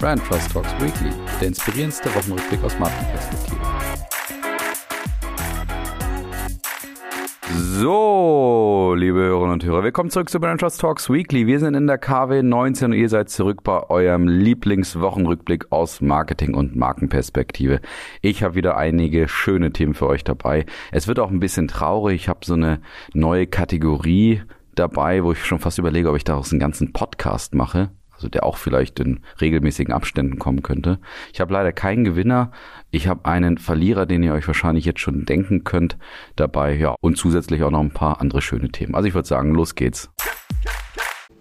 Brand Trust Talks Weekly, der inspirierendste Wochenrückblick aus Markenperspektive. So, liebe Hörerinnen und Hörer, willkommen zurück zu Brand Trust Talks Weekly. Wir sind in der KW 19 und ihr seid zurück bei eurem Lieblingswochenrückblick aus Marketing und Markenperspektive. Ich habe wieder einige schöne Themen für euch dabei. Es wird auch ein bisschen traurig. Ich habe so eine neue Kategorie dabei, wo ich schon fast überlege, ob ich daraus einen ganzen Podcast mache also der auch vielleicht in regelmäßigen Abständen kommen könnte. Ich habe leider keinen Gewinner. Ich habe einen Verlierer, den ihr euch wahrscheinlich jetzt schon denken könnt, dabei. Ja, und zusätzlich auch noch ein paar andere schöne Themen. Also ich würde sagen, los geht's.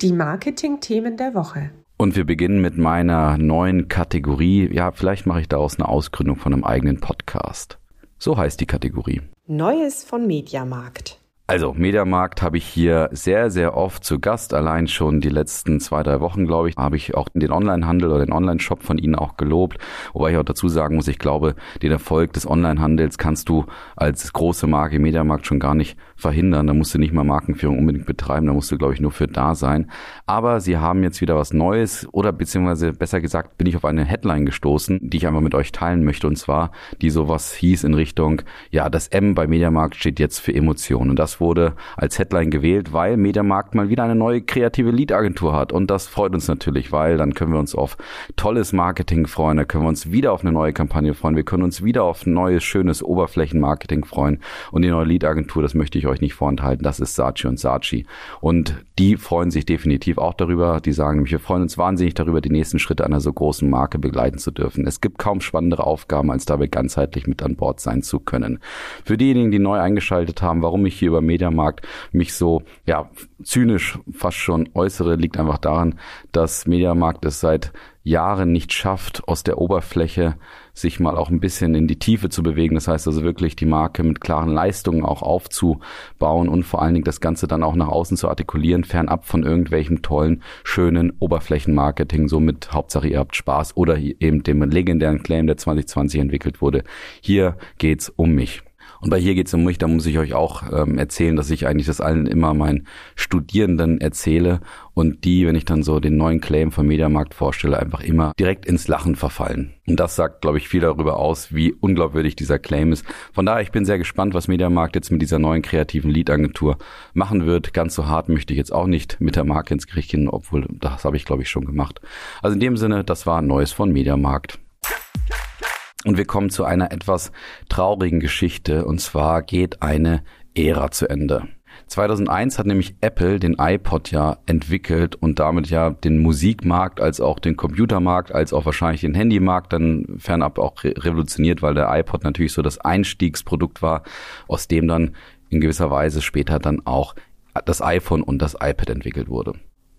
Die Marketing-Themen der Woche. Und wir beginnen mit meiner neuen Kategorie. Ja, vielleicht mache ich daraus eine Ausgründung von einem eigenen Podcast. So heißt die Kategorie. Neues von Mediamarkt. Also, Mediamarkt habe ich hier sehr, sehr oft zu Gast. Allein schon die letzten zwei, drei Wochen, glaube ich, habe ich auch den Onlinehandel oder den Online-Shop von Ihnen auch gelobt. Wobei ich auch dazu sagen muss, ich glaube, den Erfolg des Onlinehandels kannst du als große Marke Mediamarkt schon gar nicht verhindern. Da musst du nicht mal Markenführung unbedingt betreiben. Da musst du, glaube ich, nur für da sein. Aber sie haben jetzt wieder was Neues oder beziehungsweise besser gesagt, bin ich auf eine Headline gestoßen, die ich einfach mit euch teilen möchte. Und zwar, die sowas hieß in Richtung, ja, das M bei Mediamarkt steht jetzt für Emotionen. Und das wurde als Headline gewählt, weil Mediamarkt mal wieder eine neue kreative Lead-Agentur hat. Und das freut uns natürlich, weil dann können wir uns auf tolles Marketing freuen, da können wir uns wieder auf eine neue Kampagne freuen, wir können uns wieder auf neues, schönes Oberflächenmarketing freuen. Und die neue Lead-Agentur, das möchte ich euch nicht vorenthalten, das ist Sachi und Sachi. Und die freuen sich definitiv auch darüber. Die sagen nämlich, wir freuen uns wahnsinnig darüber, die nächsten Schritte einer so großen Marke begleiten zu dürfen. Es gibt kaum spannendere Aufgaben, als dabei ganzheitlich mit an Bord sein zu können. Für diejenigen, die neu eingeschaltet haben, warum ich hier über Mediamarkt mich so, ja, zynisch fast schon äußere, liegt einfach daran, dass Mediamarkt es seit Jahren nicht schafft, aus der Oberfläche sich mal auch ein bisschen in die Tiefe zu bewegen. Das heißt also wirklich die Marke mit klaren Leistungen auch aufzubauen und vor allen Dingen das Ganze dann auch nach außen zu artikulieren, fernab von irgendwelchem tollen, schönen Oberflächenmarketing. Somit Hauptsache ihr habt Spaß oder eben dem legendären Claim, der 2020 entwickelt wurde. Hier geht's um mich. Und bei hier geht's um mich, da muss ich euch auch ähm, erzählen, dass ich eigentlich das allen immer meinen Studierenden erzähle und die, wenn ich dann so den neuen Claim vom Mediamarkt vorstelle, einfach immer direkt ins Lachen verfallen. Und das sagt, glaube ich, viel darüber aus, wie unglaubwürdig dieser Claim ist. Von daher, ich bin sehr gespannt, was Mediamarkt jetzt mit dieser neuen kreativen Lead-Agentur machen wird. Ganz so hart möchte ich jetzt auch nicht mit der Marke ins Gericht gehen, obwohl das habe ich, glaube ich, schon gemacht. Also in dem Sinne, das war Neues von Mediamarkt. Und wir kommen zu einer etwas traurigen Geschichte. Und zwar geht eine Ära zu Ende. 2001 hat nämlich Apple den iPod ja entwickelt und damit ja den Musikmarkt als auch den Computermarkt als auch wahrscheinlich den Handymarkt dann fernab auch revolutioniert, weil der iPod natürlich so das Einstiegsprodukt war, aus dem dann in gewisser Weise später dann auch das iPhone und das iPad entwickelt wurde.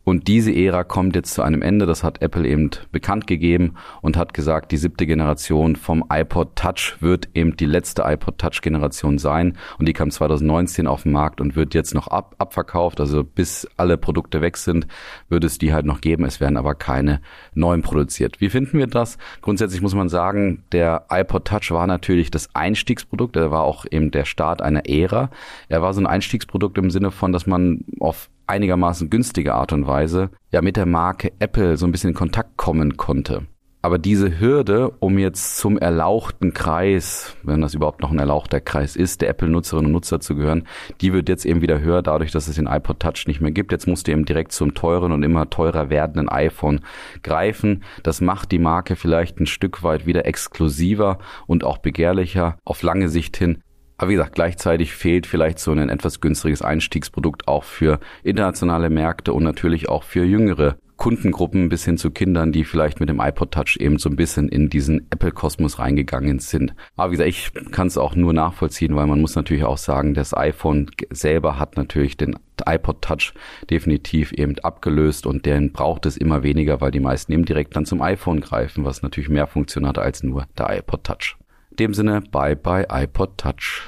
Und diese Ära kommt jetzt zu einem Ende. Das hat Apple eben bekannt gegeben und hat gesagt, die siebte Generation vom iPod Touch wird eben die letzte iPod Touch Generation sein. Und die kam 2019 auf den Markt und wird jetzt noch ab, abverkauft. Also bis alle Produkte weg sind, wird es die halt noch geben. Es werden aber keine neuen produziert. Wie finden wir das? Grundsätzlich muss man sagen, der iPod Touch war natürlich das Einstiegsprodukt. Er war auch eben der Start einer Ära. Er war so ein Einstiegsprodukt im Sinne von, dass man auf einigermaßen günstige Art und Weise ja mit der Marke Apple so ein bisschen in Kontakt kommen konnte. Aber diese Hürde, um jetzt zum erlauchten Kreis, wenn das überhaupt noch ein erlauchter Kreis ist, der Apple-Nutzerinnen und Nutzer zu gehören, die wird jetzt eben wieder höher, dadurch, dass es den iPod Touch nicht mehr gibt. Jetzt musst du eben direkt zum teuren und immer teurer werdenden iPhone greifen. Das macht die Marke vielleicht ein Stück weit wieder exklusiver und auch begehrlicher auf lange Sicht hin. Aber wie gesagt, gleichzeitig fehlt vielleicht so ein etwas günstiges Einstiegsprodukt auch für internationale Märkte und natürlich auch für jüngere Kundengruppen bis hin zu Kindern, die vielleicht mit dem iPod Touch eben so ein bisschen in diesen Apple-Kosmos reingegangen sind. Aber wie gesagt, ich kann es auch nur nachvollziehen, weil man muss natürlich auch sagen, das iPhone selber hat natürlich den iPod Touch definitiv eben abgelöst und den braucht es immer weniger, weil die meisten eben direkt dann zum iPhone greifen, was natürlich mehr Funktion hat als nur der iPod Touch dem Sinne, bye bye iPod Touch.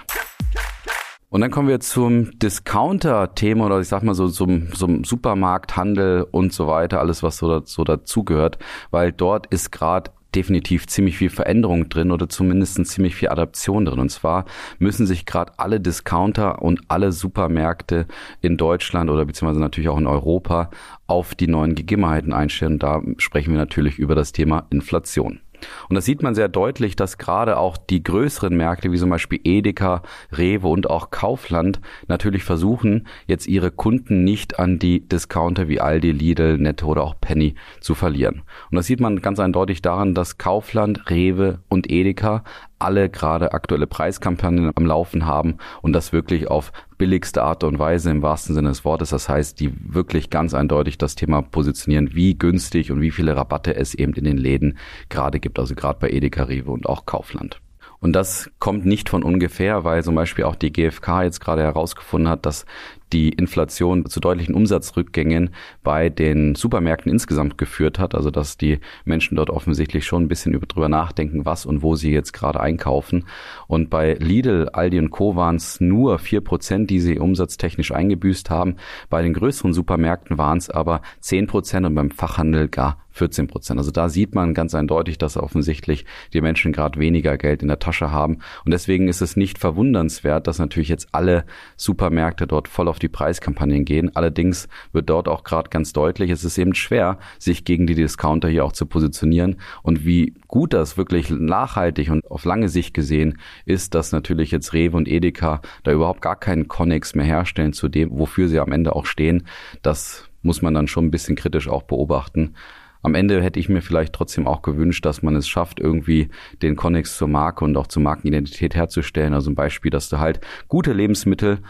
Und dann kommen wir zum Discounter-Thema oder ich sag mal so zum, zum Supermarkthandel und so weiter, alles was so, so dazugehört, weil dort ist gerade definitiv ziemlich viel Veränderung drin oder zumindest ziemlich viel Adaption drin. Und zwar müssen sich gerade alle Discounter und alle Supermärkte in Deutschland oder beziehungsweise natürlich auch in Europa auf die neuen Gegebenheiten einstellen. Und da sprechen wir natürlich über das Thema Inflation. Und das sieht man sehr deutlich, dass gerade auch die größeren Märkte wie zum Beispiel Edeka, Rewe und auch Kaufland natürlich versuchen, jetzt ihre Kunden nicht an die Discounter wie Aldi, Lidl, Netto oder auch Penny zu verlieren. Und das sieht man ganz eindeutig daran, dass Kaufland, Rewe und Edeka alle gerade aktuelle Preiskampagnen am Laufen haben und das wirklich auf billigste Art und Weise im wahrsten Sinne des Wortes. Das heißt, die wirklich ganz eindeutig das Thema positionieren, wie günstig und wie viele Rabatte es eben in den Läden gerade gibt, also gerade bei Edeka, Rewe und auch Kaufland. Und das kommt nicht von ungefähr, weil zum Beispiel auch die GfK jetzt gerade herausgefunden hat, dass die Inflation zu deutlichen Umsatzrückgängen bei den Supermärkten insgesamt geführt hat. Also dass die Menschen dort offensichtlich schon ein bisschen drüber nachdenken, was und wo sie jetzt gerade einkaufen. Und bei Lidl, Aldi und Co. waren es nur vier Prozent, die sie umsatztechnisch eingebüßt haben. Bei den größeren Supermärkten waren es aber zehn Prozent und beim Fachhandel gar 14 Prozent. Also da sieht man ganz eindeutig, dass offensichtlich die Menschen gerade weniger Geld in der Tasche haben. Und deswegen ist es nicht verwundernswert, dass natürlich jetzt alle Supermärkte dort voll auf die Preiskampagnen gehen. Allerdings wird dort auch gerade ganz deutlich, es ist eben schwer, sich gegen die Discounter hier auch zu positionieren. Und wie gut das wirklich nachhaltig und auf lange Sicht gesehen ist, dass natürlich jetzt Rewe und Edeka da überhaupt gar keinen Connex mehr herstellen zu dem, wofür sie am Ende auch stehen. Das muss man dann schon ein bisschen kritisch auch beobachten. Am Ende hätte ich mir vielleicht trotzdem auch gewünscht, dass man es schafft, irgendwie den Connex zur Marke und auch zur Markenidentität herzustellen. Also ein Beispiel, dass du halt gute Lebensmittel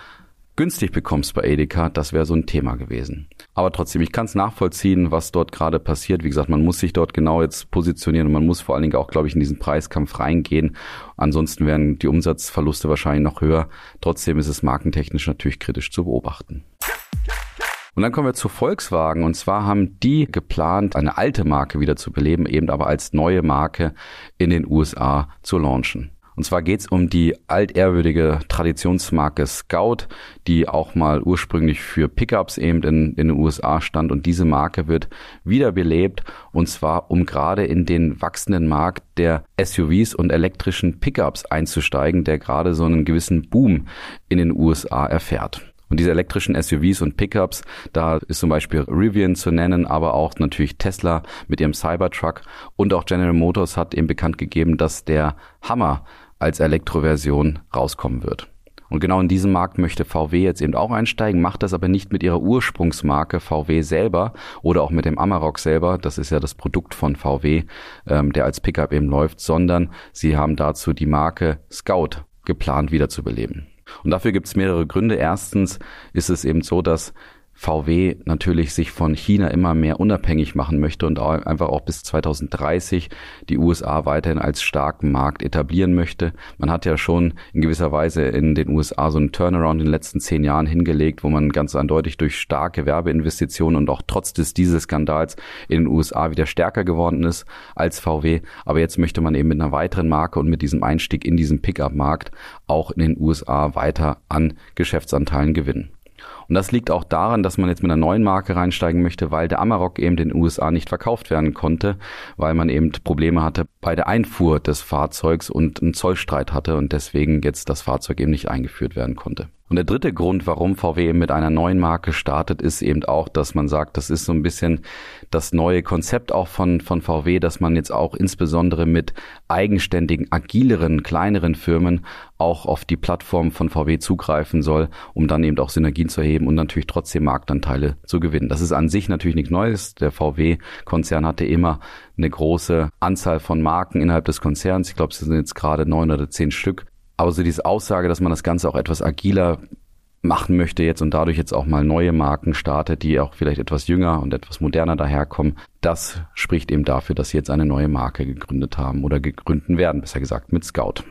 günstig bekommst bei Edeka, das wäre so ein Thema gewesen. Aber trotzdem, ich kann es nachvollziehen, was dort gerade passiert. Wie gesagt, man muss sich dort genau jetzt positionieren und man muss vor allen Dingen auch, glaube ich, in diesen Preiskampf reingehen. Ansonsten wären die Umsatzverluste wahrscheinlich noch höher. Trotzdem ist es markentechnisch natürlich kritisch zu beobachten. Und dann kommen wir zu Volkswagen. Und zwar haben die geplant, eine alte Marke wieder zu beleben, eben aber als neue Marke in den USA zu launchen. Und zwar geht es um die altehrwürdige Traditionsmarke Scout, die auch mal ursprünglich für Pickups eben in, in den USA stand. Und diese Marke wird wiederbelebt und zwar um gerade in den wachsenden Markt der SUVs und elektrischen Pickups einzusteigen, der gerade so einen gewissen Boom in den USA erfährt. Und diese elektrischen SUVs und Pickups, da ist zum Beispiel Rivian zu nennen, aber auch natürlich Tesla mit ihrem Cybertruck und auch General Motors hat eben bekannt gegeben, dass der Hammer als Elektroversion rauskommen wird. Und genau in diesem Markt möchte VW jetzt eben auch einsteigen, macht das aber nicht mit ihrer Ursprungsmarke VW selber oder auch mit dem Amarok selber, das ist ja das Produkt von VW, ähm, der als Pickup eben läuft, sondern sie haben dazu die Marke Scout geplant wiederzubeleben. Und dafür gibt es mehrere Gründe. Erstens ist es eben so, dass VW natürlich sich von China immer mehr unabhängig machen möchte und auch einfach auch bis 2030 die USA weiterhin als starken Markt etablieren möchte. Man hat ja schon in gewisser Weise in den USA so einen Turnaround in den letzten zehn Jahren hingelegt, wo man ganz eindeutig durch starke Werbeinvestitionen und auch trotz des dieses Skandals in den USA wieder stärker geworden ist als VW. Aber jetzt möchte man eben mit einer weiteren Marke und mit diesem Einstieg in diesen Pickup-Markt auch in den USA weiter an Geschäftsanteilen gewinnen. Und das liegt auch daran, dass man jetzt mit einer neuen Marke reinsteigen möchte, weil der Amarok eben in den USA nicht verkauft werden konnte, weil man eben Probleme hatte bei der Einfuhr des Fahrzeugs und einen Zollstreit hatte und deswegen jetzt das Fahrzeug eben nicht eingeführt werden konnte. Und der dritte Grund, warum VW eben mit einer neuen Marke startet, ist eben auch, dass man sagt, das ist so ein bisschen das neue Konzept auch von, von VW, dass man jetzt auch insbesondere mit eigenständigen, agileren, kleineren Firmen auch auf die Plattform von VW zugreifen soll, um dann eben auch Synergien zu erheben und natürlich trotzdem Marktanteile zu gewinnen. Das ist an sich natürlich nichts Neues. Der VW-Konzern hatte immer eine große Anzahl von Marken innerhalb des Konzerns. Ich glaube, es sind jetzt gerade neun oder zehn Stück. Aber so diese Aussage, dass man das Ganze auch etwas agiler machen möchte jetzt und dadurch jetzt auch mal neue Marken startet, die auch vielleicht etwas jünger und etwas moderner daherkommen, das spricht eben dafür, dass sie jetzt eine neue Marke gegründet haben oder gegründen werden, besser gesagt mit Scout.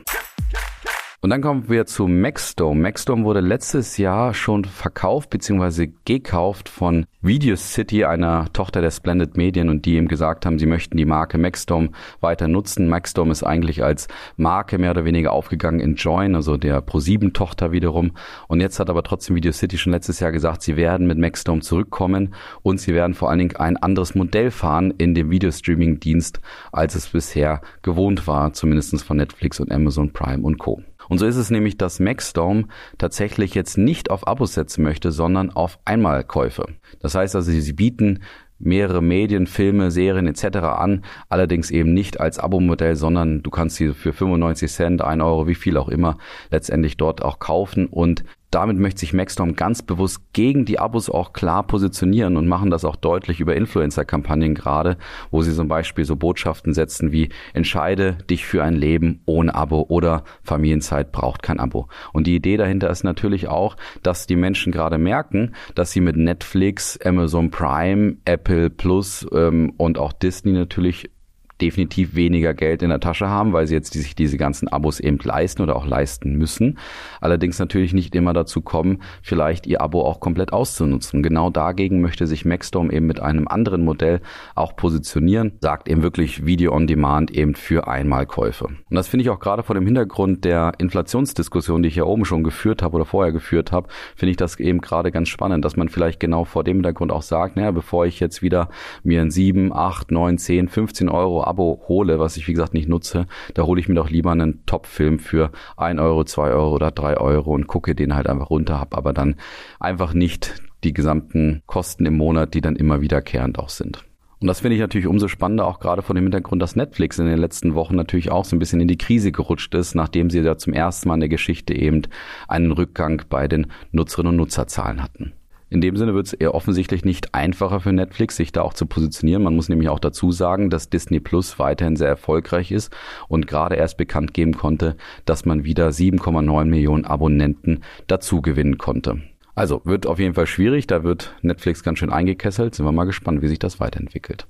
Und dann kommen wir zu Maxdome. Maxdome wurde letztes Jahr schon verkauft bzw. gekauft von Video City, einer Tochter der Splendid Medien und die ihm gesagt haben, sie möchten die Marke Maxdome weiter nutzen. Maxdome ist eigentlich als Marke mehr oder weniger aufgegangen in Join, also der Pro7 Tochter wiederum. Und jetzt hat aber trotzdem Video City schon letztes Jahr gesagt, sie werden mit Maxdome zurückkommen und sie werden vor allen Dingen ein anderes Modell fahren in dem Videostreaming Dienst, als es bisher gewohnt war, zumindest von Netflix und Amazon Prime und Co. Und so ist es nämlich, dass Maxdome tatsächlich jetzt nicht auf Abos setzen möchte, sondern auf Einmalkäufe. Das heißt also, sie bieten mehrere Medien, Filme, Serien etc. an, allerdings eben nicht als Abo-Modell, sondern du kannst sie für 95 Cent, 1 Euro, wie viel auch immer, letztendlich dort auch kaufen und damit möchte sich Maxdom ganz bewusst gegen die Abos auch klar positionieren und machen das auch deutlich über Influencer-Kampagnen gerade, wo sie zum Beispiel so Botschaften setzen wie entscheide dich für ein Leben ohne Abo oder Familienzeit braucht kein Abo. Und die Idee dahinter ist natürlich auch, dass die Menschen gerade merken, dass sie mit Netflix, Amazon Prime, Apple Plus ähm, und auch Disney natürlich definitiv weniger Geld in der Tasche haben, weil sie jetzt sich diese ganzen Abos eben leisten oder auch leisten müssen. Allerdings natürlich nicht immer dazu kommen, vielleicht ihr Abo auch komplett auszunutzen. Genau dagegen möchte sich Maxstorm eben mit einem anderen Modell auch positionieren, sagt eben wirklich Video on Demand eben für Einmalkäufe. Und das finde ich auch gerade vor dem Hintergrund der Inflationsdiskussion, die ich ja oben schon geführt habe oder vorher geführt habe, finde ich das eben gerade ganz spannend, dass man vielleicht genau vor dem Hintergrund auch sagt, naja, bevor ich jetzt wieder mir ein 7, 8, 9, 10, 15 Euro Abo hole, was ich wie gesagt nicht nutze, da hole ich mir doch lieber einen Top-Film für ein Euro, zwei Euro oder drei Euro und gucke den halt einfach runter, habe aber dann einfach nicht die gesamten Kosten im Monat, die dann immer wiederkehrend auch sind. Und das finde ich natürlich umso spannender, auch gerade vor dem Hintergrund, dass Netflix in den letzten Wochen natürlich auch so ein bisschen in die Krise gerutscht ist, nachdem sie ja zum ersten Mal in der Geschichte eben einen Rückgang bei den Nutzerinnen und Nutzerzahlen hatten. In dem Sinne wird es eher offensichtlich nicht einfacher für Netflix, sich da auch zu positionieren. Man muss nämlich auch dazu sagen, dass Disney Plus weiterhin sehr erfolgreich ist und gerade erst bekannt geben konnte, dass man wieder 7,9 Millionen Abonnenten dazu gewinnen konnte. Also wird auf jeden Fall schwierig, da wird Netflix ganz schön eingekesselt. Sind wir mal gespannt, wie sich das weiterentwickelt.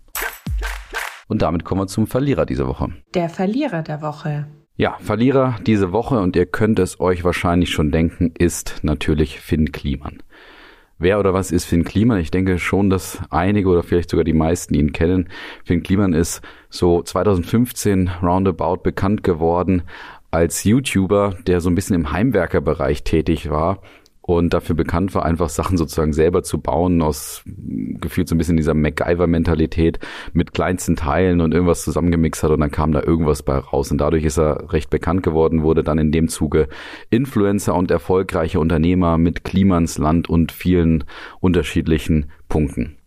Und damit kommen wir zum Verlierer dieser Woche. Der Verlierer der Woche. Ja, Verlierer diese Woche, und ihr könnt es euch wahrscheinlich schon denken, ist natürlich Finn Kliman. Wer oder was ist Finn Kliman? Ich denke schon, dass einige oder vielleicht sogar die meisten ihn kennen. Finn Kliman ist so 2015 roundabout bekannt geworden als YouTuber, der so ein bisschen im Heimwerkerbereich tätig war und dafür bekannt war, einfach Sachen sozusagen selber zu bauen, aus gefühlt so ein bisschen dieser MacGyver-Mentalität mit kleinsten Teilen und irgendwas zusammengemixt hat und dann kam da irgendwas bei raus. Und dadurch ist er recht bekannt geworden, wurde dann in dem Zuge Influencer und erfolgreicher Unternehmer mit Klimans Land und vielen unterschiedlichen Punkten.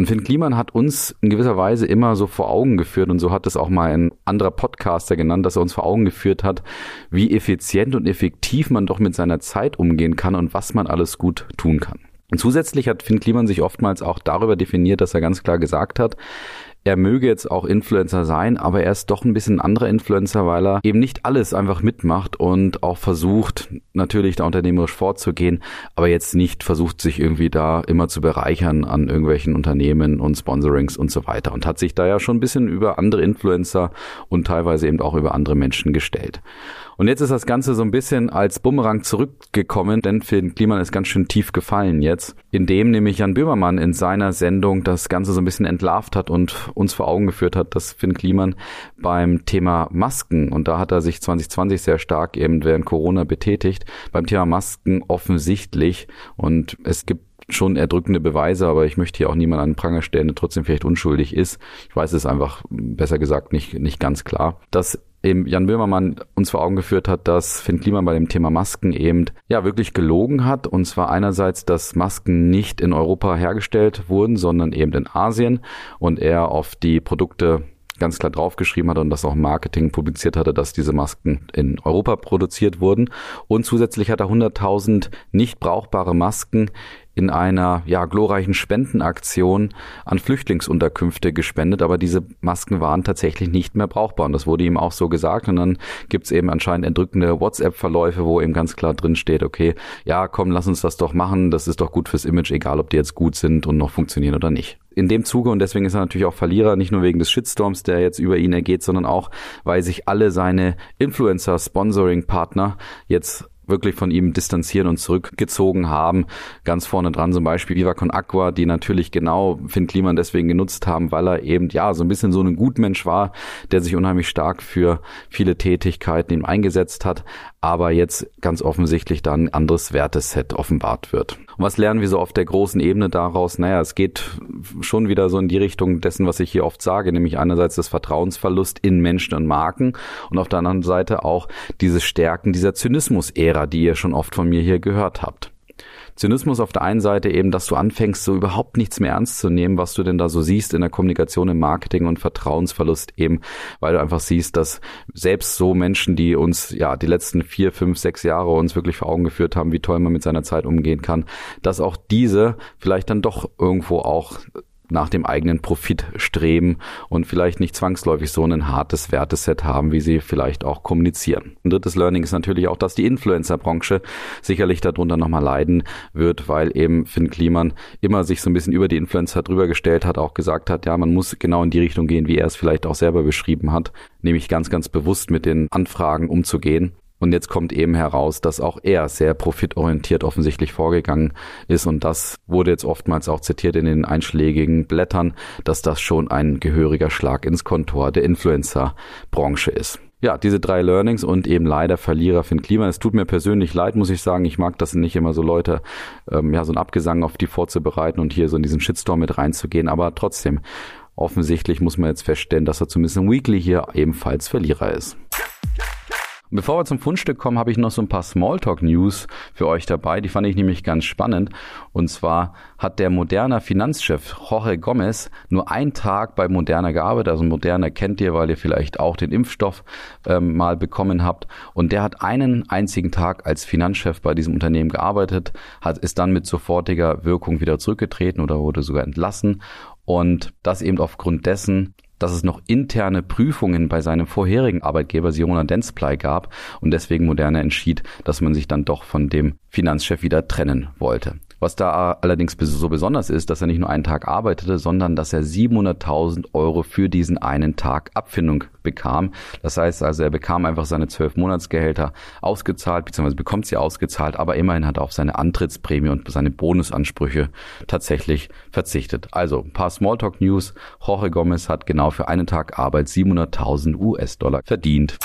Und Finn Kliman hat uns in gewisser Weise immer so vor Augen geführt, und so hat es auch mal ein anderer Podcaster genannt, dass er uns vor Augen geführt hat, wie effizient und effektiv man doch mit seiner Zeit umgehen kann und was man alles gut tun kann. Und zusätzlich hat Finn Kliman sich oftmals auch darüber definiert, dass er ganz klar gesagt hat, er möge jetzt auch Influencer sein, aber er ist doch ein bisschen ein anderer Influencer, weil er eben nicht alles einfach mitmacht und auch versucht, natürlich da unternehmerisch vorzugehen, aber jetzt nicht versucht, sich irgendwie da immer zu bereichern an irgendwelchen Unternehmen und Sponsorings und so weiter und hat sich da ja schon ein bisschen über andere Influencer und teilweise eben auch über andere Menschen gestellt. Und jetzt ist das Ganze so ein bisschen als Bumerang zurückgekommen, denn Finn Kliman ist ganz schön tief gefallen jetzt, indem nämlich Jan Böhmermann in seiner Sendung das Ganze so ein bisschen entlarvt hat und uns vor Augen geführt hat, dass Finn Kliman beim Thema Masken, und da hat er sich 2020 sehr stark eben während Corona betätigt, beim Thema Masken offensichtlich und es gibt schon erdrückende Beweise, aber ich möchte hier auch niemand an den Pranger stellen, der trotzdem vielleicht unschuldig ist. Ich weiß es einfach, besser gesagt, nicht, nicht ganz klar. Dass eben Jan Böhmermann uns vor Augen geführt hat, dass Finn Kliman bei dem Thema Masken eben ja wirklich gelogen hat. Und zwar einerseits, dass Masken nicht in Europa hergestellt wurden, sondern eben in Asien und er auf die Produkte ganz klar draufgeschrieben hat und das auch im Marketing publiziert hatte, dass diese Masken in Europa produziert wurden. Und zusätzlich hat er 100.000 nicht brauchbare Masken in einer ja glorreichen Spendenaktion an Flüchtlingsunterkünfte gespendet, aber diese Masken waren tatsächlich nicht mehr brauchbar. Und das wurde ihm auch so gesagt. Und dann gibt's eben anscheinend entrückende WhatsApp-Verläufe, wo eben ganz klar drin steht, okay, ja, komm, lass uns das doch machen, das ist doch gut fürs Image, egal ob die jetzt gut sind und noch funktionieren oder nicht. In dem Zuge, und deswegen ist er natürlich auch Verlierer, nicht nur wegen des Shitstorms, der jetzt über ihn ergeht, sondern auch, weil sich alle seine Influencer-Sponsoring-Partner jetzt wirklich von ihm distanzieren und zurückgezogen haben. Ganz vorne dran zum Beispiel Viva Con Aqua, die natürlich genau Finn Kliman deswegen genutzt haben, weil er eben ja so ein bisschen so ein Gutmensch war, der sich unheimlich stark für viele Tätigkeiten ihm eingesetzt hat, aber jetzt ganz offensichtlich dann ein anderes Werteset offenbart wird. Und was lernen wir so auf der großen Ebene daraus? Naja, es geht schon wieder so in die Richtung dessen, was ich hier oft sage, nämlich einerseits das Vertrauensverlust in Menschen und Marken und auf der anderen Seite auch diese Stärken dieser Zynismus-Ära, die ihr schon oft von mir hier gehört habt. Zynismus auf der einen Seite eben, dass du anfängst, so überhaupt nichts mehr ernst zu nehmen, was du denn da so siehst in der Kommunikation, im Marketing und Vertrauensverlust eben, weil du einfach siehst, dass selbst so Menschen, die uns ja die letzten vier, fünf, sechs Jahre uns wirklich vor Augen geführt haben, wie toll man mit seiner Zeit umgehen kann, dass auch diese vielleicht dann doch irgendwo auch nach dem eigenen Profit streben und vielleicht nicht zwangsläufig so ein hartes Werteset haben, wie sie vielleicht auch kommunizieren. Ein drittes Learning ist natürlich auch, dass die Influencer-Branche sicherlich darunter nochmal leiden wird, weil eben Finn Kliman immer sich so ein bisschen über die Influencer drüber gestellt hat, auch gesagt hat, ja, man muss genau in die Richtung gehen, wie er es vielleicht auch selber beschrieben hat, nämlich ganz, ganz bewusst mit den Anfragen umzugehen und jetzt kommt eben heraus, dass auch er sehr profitorientiert offensichtlich vorgegangen ist. Und das wurde jetzt oftmals auch zitiert in den einschlägigen Blättern, dass das schon ein gehöriger Schlag ins Kontor der Influencer-Branche ist. Ja, diese drei Learnings und eben leider Verlierer Finn Klima. Es tut mir persönlich leid, muss ich sagen. Ich mag das nicht immer so Leute, ähm, ja, so ein Abgesang auf die vorzubereiten und hier so in diesen Shitstorm mit reinzugehen. Aber trotzdem, offensichtlich muss man jetzt feststellen, dass er zumindest im Weekly hier ebenfalls Verlierer ist. Bevor wir zum Fundstück kommen, habe ich noch so ein paar Smalltalk-News für euch dabei. Die fand ich nämlich ganz spannend. Und zwar hat der Moderna Finanzchef Jorge Gomez nur einen Tag bei Moderna gearbeitet. Also Moderna kennt ihr, weil ihr vielleicht auch den Impfstoff ähm, mal bekommen habt. Und der hat einen einzigen Tag als Finanzchef bei diesem Unternehmen gearbeitet, hat ist dann mit sofortiger Wirkung wieder zurückgetreten oder wurde sogar entlassen. Und das eben aufgrund dessen, dass es noch interne Prüfungen bei seinem vorherigen Arbeitgeber Sirona Dentsply gab und deswegen Moderna entschied, dass man sich dann doch von dem Finanzchef wieder trennen wollte. Was da allerdings so besonders ist, dass er nicht nur einen Tag arbeitete, sondern dass er 700.000 Euro für diesen einen Tag Abfindung bekam. Das heißt also, er bekam einfach seine zwölf Monatsgehälter ausgezahlt, beziehungsweise bekommt sie ausgezahlt, aber immerhin hat er auf seine Antrittsprämie und seine Bonusansprüche tatsächlich verzichtet. Also ein paar Smalltalk News. Jorge Gomez hat genau für einen Tag Arbeit 700.000 US-Dollar verdient.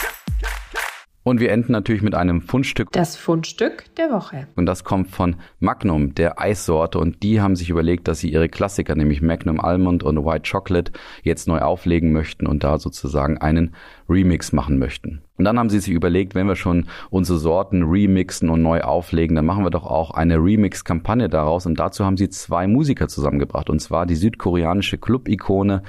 Und wir enden natürlich mit einem Fundstück. Das Fundstück der Woche. Und das kommt von Magnum, der Eissorte. Und die haben sich überlegt, dass sie ihre Klassiker, nämlich Magnum Almond und White Chocolate, jetzt neu auflegen möchten und da sozusagen einen Remix machen möchten. Und dann haben sie sich überlegt, wenn wir schon unsere Sorten remixen und neu auflegen, dann machen wir doch auch eine Remix-Kampagne daraus. Und dazu haben sie zwei Musiker zusammengebracht. Und zwar die südkoreanische Club-Ikone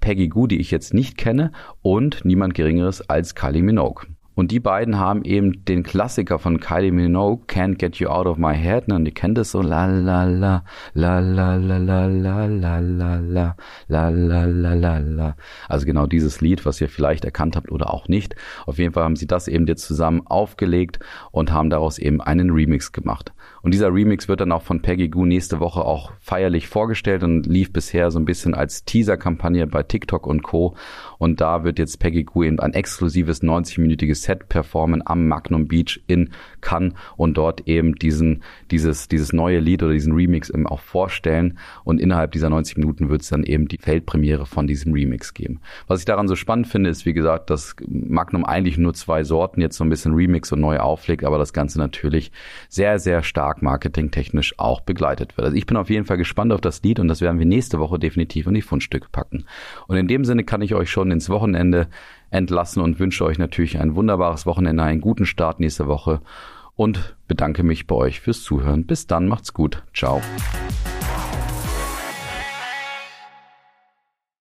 Peggy Goo, die ich jetzt nicht kenne, und niemand Geringeres als Kylie Minogue. Und die beiden haben eben den Klassiker von Kylie Minogue, Can't Get You Out of My Head, ne? und ihr kennt es so, la la la, la la la la la la la la, la la la la la. Also genau dieses Lied, was ihr vielleicht erkannt habt oder auch nicht. Auf jeden Fall haben sie das eben jetzt zusammen aufgelegt und haben daraus eben einen Remix gemacht. Und dieser Remix wird dann auch von Peggy Goo nächste Woche auch feierlich vorgestellt und lief bisher so ein bisschen als Teaser-Kampagne bei TikTok und Co. Und da wird jetzt Peggy Goo eben ein exklusives 90-minütiges Set performen am Magnum Beach in Cannes und dort eben diesen, dieses, dieses neue Lied oder diesen Remix eben auch vorstellen. Und innerhalb dieser 90 Minuten wird es dann eben die Feldpremiere von diesem Remix geben. Was ich daran so spannend finde, ist, wie gesagt, dass Magnum eigentlich nur zwei Sorten jetzt so ein bisschen Remix und neu auflegt, aber das Ganze natürlich sehr, sehr stark marketingtechnisch auch begleitet wird. Also ich bin auf jeden Fall gespannt auf das Lied und das werden wir nächste Woche definitiv in die Fundstücke packen. Und in dem Sinne kann ich euch schon ins Wochenende entlassen und wünsche euch natürlich ein wunderbares Wochenende, einen guten Start nächste Woche und bedanke mich bei euch fürs Zuhören. Bis dann, macht's gut. Ciao.